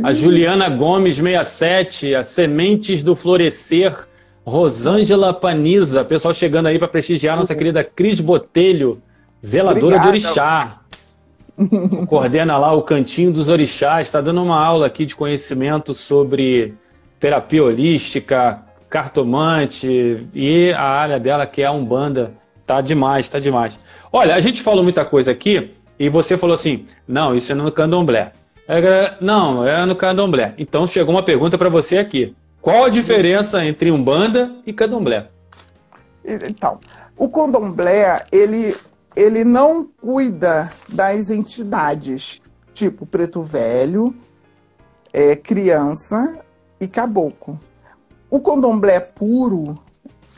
Speaker 1: a Juliana Gomes 67, a Sementes do Florescer, Rosângela Paniza, pessoal chegando aí para prestigiar nossa querida Cris Botelho, zeladora Obrigada. de orixá. coordena lá o Cantinho dos Orixás, está dando uma aula aqui de conhecimento sobre terapia holística, cartomante e a área dela que é a Umbanda. Tá demais, tá demais. Olha, a gente falou muita coisa aqui e você falou assim: não, isso é no candomblé. Não, é no candomblé. Então chegou uma pergunta para você aqui. Qual a diferença entre Umbanda e candomblé?
Speaker 2: Então, o candomblé, ele ele não cuida das entidades, tipo preto velho, é, criança e caboclo. O candomblé puro,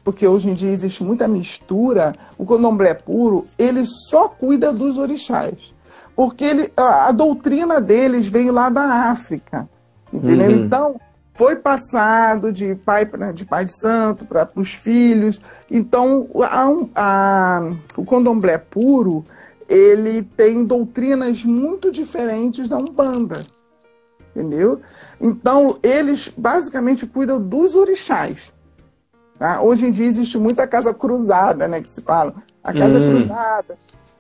Speaker 2: porque hoje em dia existe muita mistura, o candomblé puro, ele só cuida dos orixás. Porque ele, a, a doutrina deles veio lá da África. Entendeu? Uhum. Então, foi passado de pai, de pai de santo para os filhos. Então, a, a, o candomblé puro, ele tem doutrinas muito diferentes da Umbanda. entendeu? Então, eles basicamente cuidam dos orixás. Tá? Hoje em dia existe muita casa cruzada, né, que se fala. A casa hum. cruzada,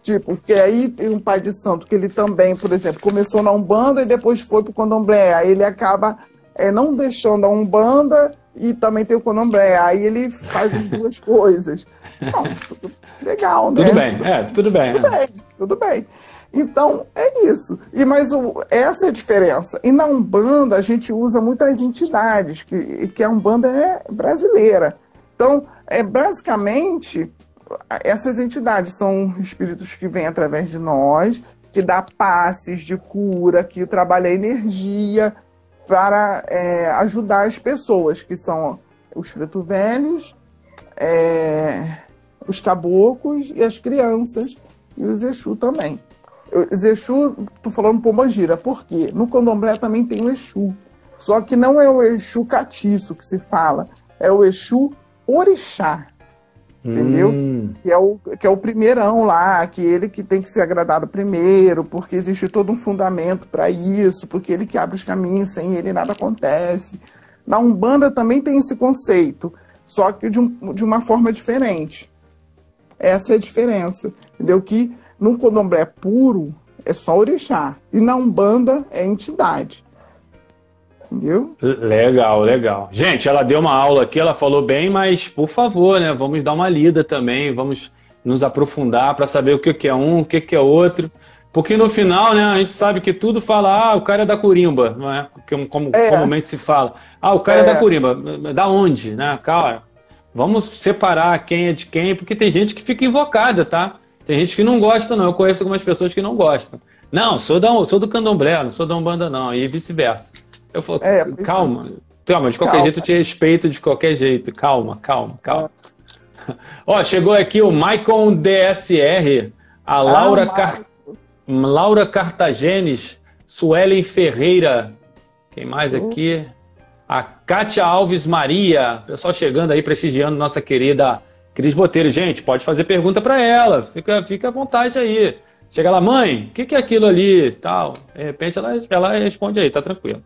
Speaker 2: tipo, porque aí tem um pai de santo que ele também, por exemplo, começou na Umbanda e depois foi para o Candomblé. Aí ele acaba é, não deixando a Umbanda e também tem o Candomblé. Aí ele faz as duas (laughs) coisas. Não, tudo legal,
Speaker 1: né? Tudo bem, é, tudo bem.
Speaker 2: Tudo bem, tudo bem. Então, é isso. E Mas o, essa é a diferença. E na Umbanda, a gente usa muitas entidades, que, que a Umbanda é brasileira. Então, é basicamente, essas entidades são espíritos que vêm através de nós, que dá passes de cura, que trabalha energia para é, ajudar as pessoas, que são os pretos velhos, é, os caboclos e as crianças, e os Exu também. Exu, tô falando Pombagira, por quê? No candomblé também tem o Exu. Só que não é o Exu catiço que se fala, é o Exu orixá. Entendeu? Hum. Que, é o, que é o primeirão lá, que ele que tem que ser agradado primeiro, porque existe todo um fundamento para isso, porque ele que abre os caminhos, sem ele nada acontece. Na Umbanda também tem esse conceito, só que de, um, de uma forma diferente. Essa é a diferença. Entendeu? Que no candomblé puro é só orixá. E na Umbanda é entidade. Entendeu?
Speaker 1: Legal, legal. Gente, ela deu uma aula aqui, ela falou bem, mas por favor, né? Vamos dar uma lida também, vamos nos aprofundar para saber o que é um, o que é outro. Porque no final, né, a gente sabe que tudo fala, ah, o cara é da Corimba, não é? Como é. comumente se fala. Ah, o cara é. é da Corimba. Da onde, né? Cara, vamos separar quem é de quem, porque tem gente que fica invocada, tá? Tem gente que não gosta, não. Eu conheço algumas pessoas que não gostam. Não, sou, da, sou do candomblé, não sou da Umbanda, não. E vice-versa. Eu falo, é, calma. Calma, de qualquer calma. jeito eu te respeito de qualquer jeito. Calma, calma, calma. É. (laughs) Ó, chegou aqui o Maicon DSR, a Laura, ah, Car... Laura Cartagenes, Suelen Ferreira. Quem mais uhum. aqui? A Kátia Alves Maria. Pessoal chegando aí, prestigiando nossa querida Cris Botelho, gente, pode fazer pergunta para ela, fica, fica à vontade aí. Chega lá, mãe, o que, que, é aquilo ali? Tal. De repente ela, ela responde aí, tá tranquilo.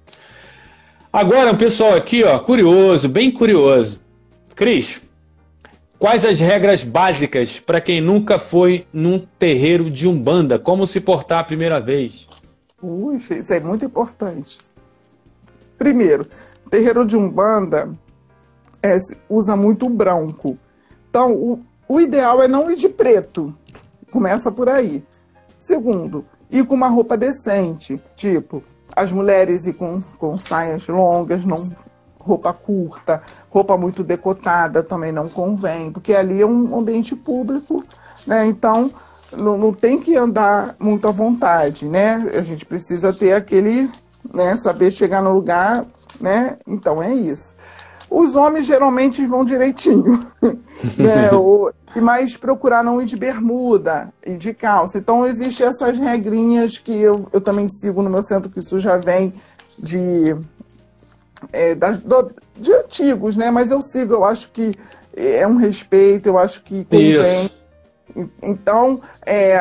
Speaker 1: Agora, um pessoal aqui, ó, curioso, bem curioso. Cris, quais as regras básicas para quem nunca foi num terreiro de umbanda? Como se portar a primeira vez?
Speaker 2: Ui, isso é muito importante. Primeiro, terreiro de umbanda é, usa muito branco. Então, o, o ideal é não ir de preto. Começa por aí. Segundo, ir com uma roupa decente, tipo, as mulheres ir com, com saias longas, não roupa curta, roupa muito decotada também não convém, porque ali é um ambiente público, né? Então não, não tem que andar muito à vontade, né? A gente precisa ter aquele, né? Saber chegar no lugar, né? Então é isso. Os homens geralmente vão direitinho, (laughs) né? o, mas procurar não ir de bermuda e de calça. Então, existem essas regrinhas que eu, eu também sigo no meu centro, que isso já vem de, é, do, de antigos, né? Mas eu sigo, eu acho que é um respeito, eu acho que convém. Isso. Então, é,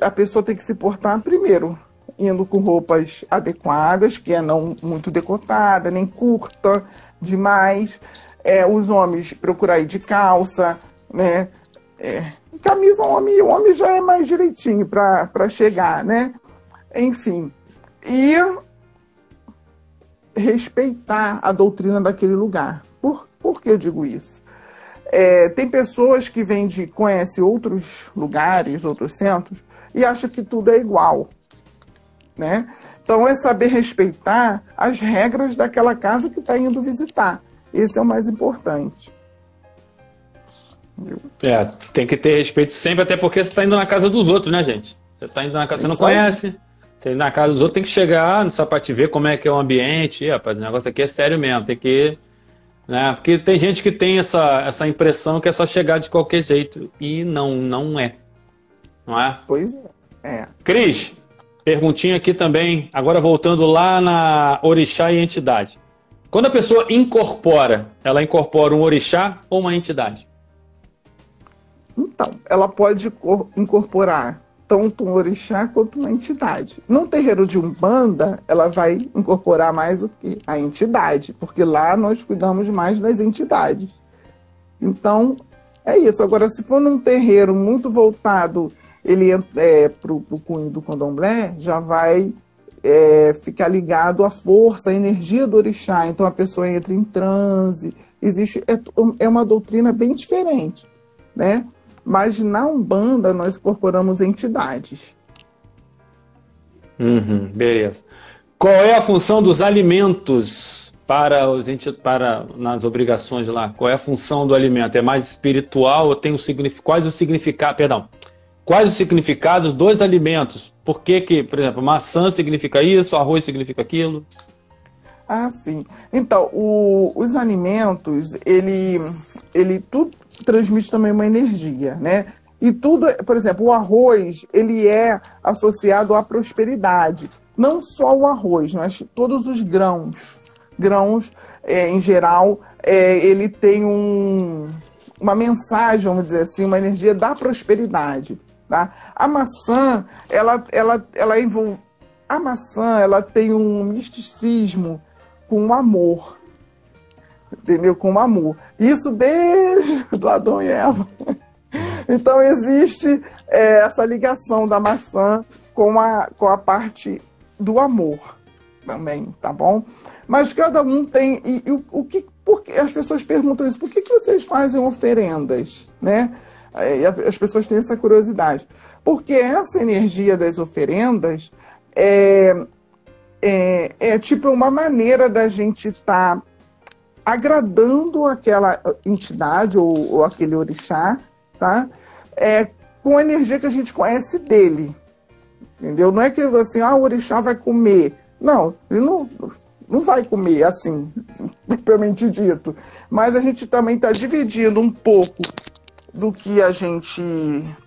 Speaker 2: a pessoa tem que se portar primeiro indo com roupas adequadas, que é não muito decotada, nem curta, demais. É, os homens procurar ir de calça, né? É, camisa homem, o homem já é mais direitinho para chegar, né? Enfim. E respeitar a doutrina daquele lugar. Por, por que eu digo isso? É, tem pessoas que vêm de conhecem outros lugares, outros centros, e acham que tudo é igual. Né? Então é saber respeitar as regras daquela casa que está indo visitar. Esse é o mais importante.
Speaker 1: É, tem que ter respeito sempre, até porque você está indo na casa dos outros, né, gente? Você está indo na casa, você não conhece. Você na casa dos outros tem que chegar no sapato ver como é que é o ambiente. E, rapaz, o negócio aqui é sério mesmo, tem que. Né? Porque tem gente que tem essa, essa impressão que é só chegar de qualquer jeito. E não, não é. Não é?
Speaker 2: Pois é. é.
Speaker 1: Cris, Perguntinha aqui também, agora voltando lá na orixá e entidade. Quando a pessoa incorpora, ela incorpora um orixá ou uma entidade?
Speaker 2: Então, ela pode incorporar tanto um orixá quanto uma entidade. No terreiro de Umbanda, ela vai incorporar mais o que? A entidade, porque lá nós cuidamos mais das entidades. Então, é isso. Agora, se for num terreiro muito voltado ele é, para o cunho do candomblé, já vai é, ficar ligado à força, à energia do orixá. Então, a pessoa entra em transe. Existe, é, é uma doutrina bem diferente, né? Mas na Umbanda nós incorporamos entidades.
Speaker 1: Uhum, beleza. Qual é a função dos alimentos para os para nas obrigações lá? Qual é a função do alimento? É mais espiritual ou tem um significado? Quais o significado? Perdão. Quais os significados dos alimentos? Por que, que, por exemplo, maçã significa isso, arroz significa aquilo?
Speaker 2: Ah, sim. Então, o, os alimentos, ele, ele tudo transmite também uma energia, né? E tudo, por exemplo, o arroz, ele é associado à prosperidade. Não só o arroz, mas todos os grãos. Grãos, é, em geral, é, ele tem um, uma mensagem, vamos dizer assim, uma energia da prosperidade. Tá? A maçã, ela, ela, ela envolve... A maçã, ela tem um misticismo com o amor. Entendeu? Com o amor. Isso desde (laughs) Adão e Eva. Então existe é, essa ligação da maçã com a, com a parte do amor também, tá bom? Mas cada um tem. E, e o, o, que. Porque as pessoas perguntam isso, por que, que vocês fazem oferendas? Né? As pessoas têm essa curiosidade. Porque essa energia das oferendas é, é, é tipo uma maneira da gente estar tá agradando aquela entidade ou, ou, aquele orixá, tá? É, com a energia que a gente conhece dele. Entendeu? Não é que assim, ah, o orixá vai comer. Não, ele não, não vai comer assim, (laughs) propriamente dito. Mas a gente também está dividindo um pouco do que a gente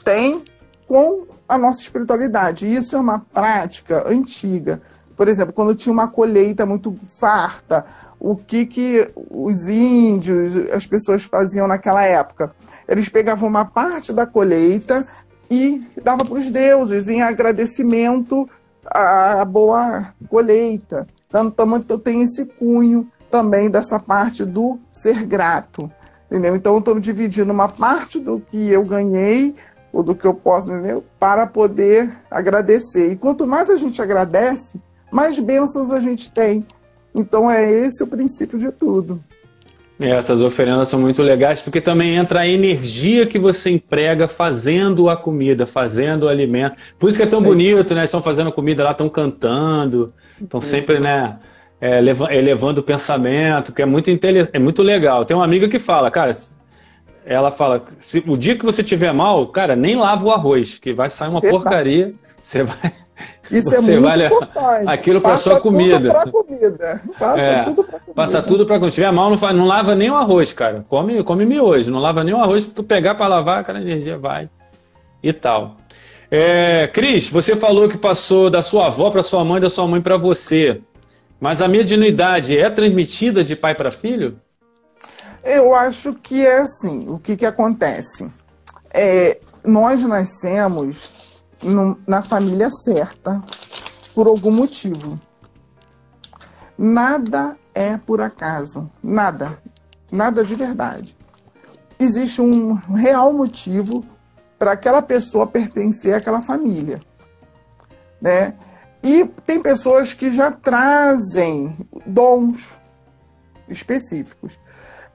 Speaker 2: tem com a nossa espiritualidade. Isso é uma prática antiga. Por exemplo, quando tinha uma colheita muito farta, o que, que os índios, as pessoas faziam naquela época? Eles pegavam uma parte da colheita e davam para os deuses em agradecimento à boa colheita. Então, tem esse cunho também dessa parte do ser grato. Entendeu? Então, eu estou dividindo uma parte do que eu ganhei ou do que eu posso, entendeu? Para poder agradecer. E quanto mais a gente agradece, mais bênçãos a gente tem. Então é esse o princípio de tudo.
Speaker 1: É, essas oferendas são muito legais porque também entra a energia que você emprega fazendo a comida, fazendo o alimento. Por isso que é tão bonito, né? Estão fazendo comida lá, estão cantando, estão sempre, né? É, elevando o pensamento, que é muito, é muito legal. Tem uma amiga que fala, cara, ela fala, se, o dia que você tiver mal, cara, nem lava o arroz, que vai sair uma porcaria. Você vai.
Speaker 2: Isso é
Speaker 1: você
Speaker 2: é muito vai importante.
Speaker 1: Aquilo para sua comida.
Speaker 2: Tudo comida. Passa é, tudo para comida.
Speaker 1: Passa tudo para comida. Se tiver mal, não, faz, não lava nem o arroz, cara. Come, come miojo. Não lava nem o arroz. Se tu pegar para lavar, aquela energia vai. E tal. É, Cris, você falou que passou da sua avó para sua mãe, da sua mãe para você. Mas a mediunidade é transmitida de pai para filho?
Speaker 2: Eu acho que é assim. O que, que acontece? É, nós nascemos no, na família certa, por algum motivo. Nada é por acaso, nada, nada de verdade. Existe um real motivo para aquela pessoa pertencer àquela família, né? E tem pessoas que já trazem dons específicos.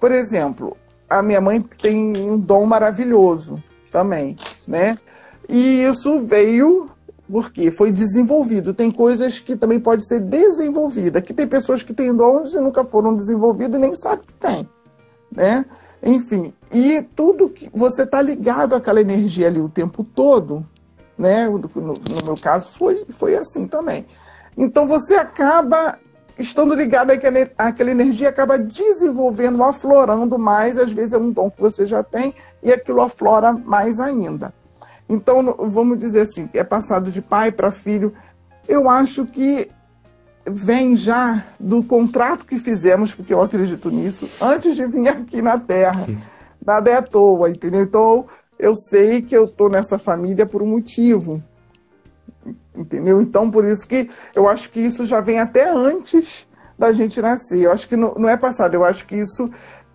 Speaker 2: Por exemplo, a minha mãe tem um dom maravilhoso também, né? E isso veio porque foi desenvolvido. Tem coisas que também pode ser desenvolvida. Que tem pessoas que têm dons e nunca foram desenvolvidos e nem sabem que tem, né? Enfim, e tudo que você está ligado àquela energia ali o tempo todo, né? No, no, meu caso foi foi assim também. Então você acaba estando ligado àquela, àquela energia, acaba desenvolvendo, aflorando mais. Às vezes é um dom que você já tem e aquilo aflora mais ainda. Então, vamos dizer assim, é passado de pai para filho. Eu acho que vem já do contrato que fizemos, porque eu acredito nisso, antes de vir aqui na Terra. Nada é à toa, entendeu? Então, eu sei que eu estou nessa família por um motivo, Entendeu? Então, por isso que eu acho que isso já vem até antes da gente nascer. Eu acho que não, não é passado, eu acho que isso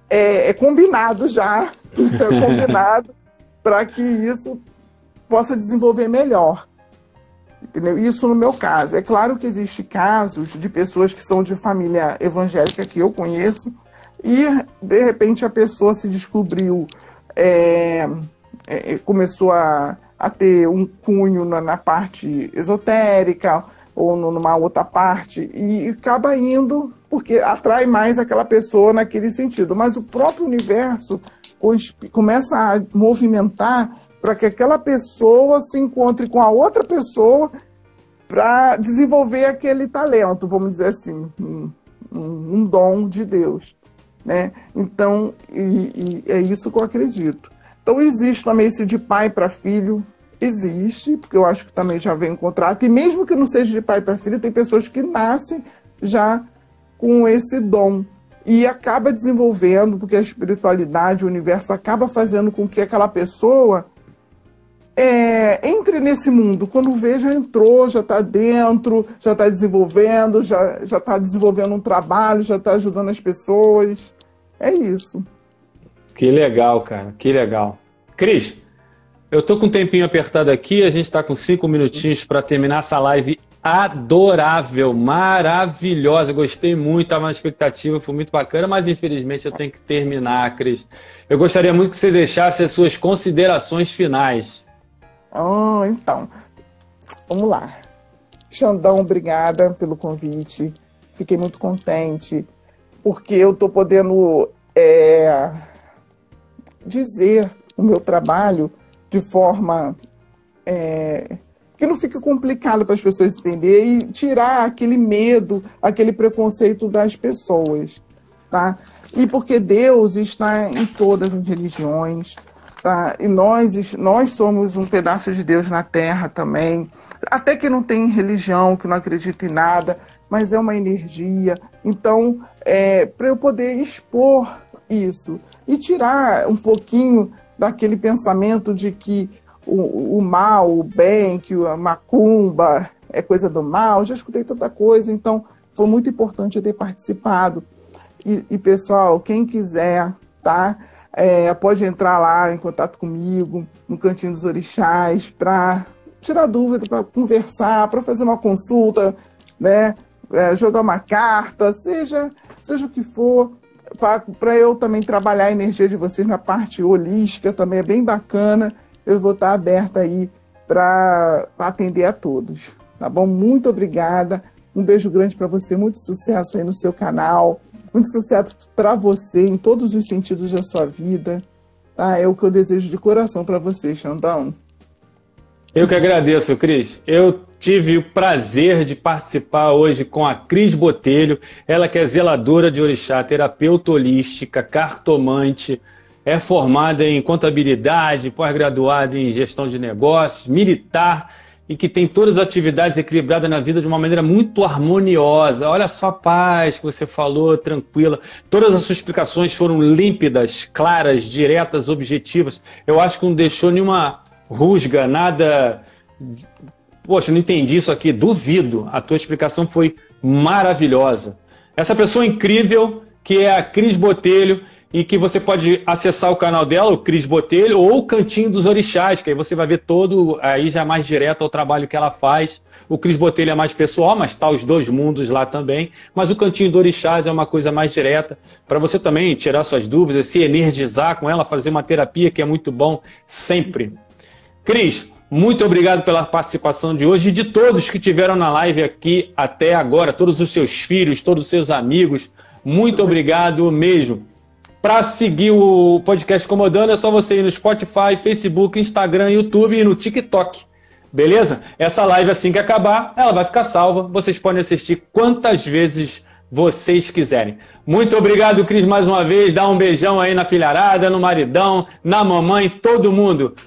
Speaker 2: é, é combinado já, (laughs) é combinado para que isso possa desenvolver melhor. Entendeu? Isso no meu caso. É claro que existe casos de pessoas que são de família evangélica que eu conheço e de repente a pessoa se descobriu, é, é, começou a, a ter um cunho na, na parte esotérica ou numa outra parte e acaba indo porque atrai mais aquela pessoa naquele sentido. Mas o próprio universo começa a movimentar para que aquela pessoa se encontre com a outra pessoa para desenvolver aquele talento, vamos dizer assim, um, um dom de Deus. Né? Então, e, e é isso que eu acredito. Então, existe também esse de pai para filho, existe, porque eu acho que também já vem um contrato, e mesmo que não seja de pai para filho, tem pessoas que nascem já com esse dom e acaba desenvolvendo, porque a espiritualidade, o universo acaba fazendo com que aquela pessoa é, entre nesse mundo. Quando vê, já entrou, já está dentro, já está desenvolvendo, já está desenvolvendo um trabalho, já está ajudando as pessoas. É isso.
Speaker 1: Que legal, cara, que legal. Cris, eu tô com um tempinho apertado aqui, a gente está com cinco minutinhos para terminar essa live adorável, maravilhosa. Gostei muito, estava na expectativa, foi muito bacana, mas infelizmente eu tenho que terminar, Cris. Eu gostaria muito que você deixasse as suas considerações finais.
Speaker 2: Oh, então, vamos lá. Xandão, obrigada pelo convite. Fiquei muito contente, porque eu estou podendo é, dizer o meu trabalho de forma é, que não fique complicado para as pessoas entenderem e tirar aquele medo, aquele preconceito das pessoas, tá? E porque Deus está em todas as religiões, tá? E nós, nós somos um pedaço de Deus na Terra também, até que não tem religião, que não acredita em nada, mas é uma energia. Então, é, para eu poder expor isso e tirar um pouquinho daquele pensamento de que o, o mal, o bem, que a macumba é coisa do mal, já escutei tanta coisa, então foi muito importante eu ter participado. E, e pessoal, quem quiser, tá? É, pode entrar lá em contato comigo, no Cantinho dos Orixás, para tirar dúvida, para conversar, para fazer uma consulta, né? É, jogar uma carta, seja, seja o que for para eu também trabalhar a energia de vocês na parte holística, também é bem bacana. Eu vou estar aberta aí para atender a todos. Tá bom? Muito obrigada. Um beijo grande para você, muito sucesso aí no seu canal, muito sucesso para você em todos os sentidos da sua vida. Tá? É o que eu desejo de coração para você, Xandão.
Speaker 1: Eu que agradeço, Cris. Eu tive o prazer de participar hoje com a Cris Botelho, ela que é zeladora de orixá, terapeuta holística, cartomante, é formada em contabilidade, pós-graduada em gestão de negócios, militar e que tem todas as atividades equilibradas na vida de uma maneira muito harmoniosa. Olha só a paz que você falou, tranquila. Todas as suas explicações foram límpidas, claras, diretas, objetivas. Eu acho que não deixou nenhuma rusga, nada. Poxa, não entendi isso aqui, duvido. A tua explicação foi maravilhosa. Essa pessoa incrível, que é a Cris Botelho, e que você pode acessar o canal dela, o Cris Botelho, ou o Cantinho dos Orixás, que aí você vai ver todo, aí já mais direto ao trabalho que ela faz. O Cris Botelho é mais pessoal, mas está os dois mundos lá também. Mas o Cantinho dos Orixás é uma coisa mais direta, para você também tirar suas dúvidas, se energizar com ela, fazer uma terapia que é muito bom sempre. Cris, muito obrigado pela participação de hoje e de todos que tiveram na live aqui até agora, todos os seus filhos, todos os seus amigos. Muito obrigado mesmo. Para seguir o podcast Comodando é só você ir no Spotify, Facebook, Instagram, YouTube e no TikTok. Beleza? Essa live, assim que acabar, ela vai ficar salva. Vocês podem assistir quantas vezes vocês quiserem. Muito obrigado, Cris, mais uma vez. Dá um beijão aí na filharada, no maridão, na mamãe, todo mundo.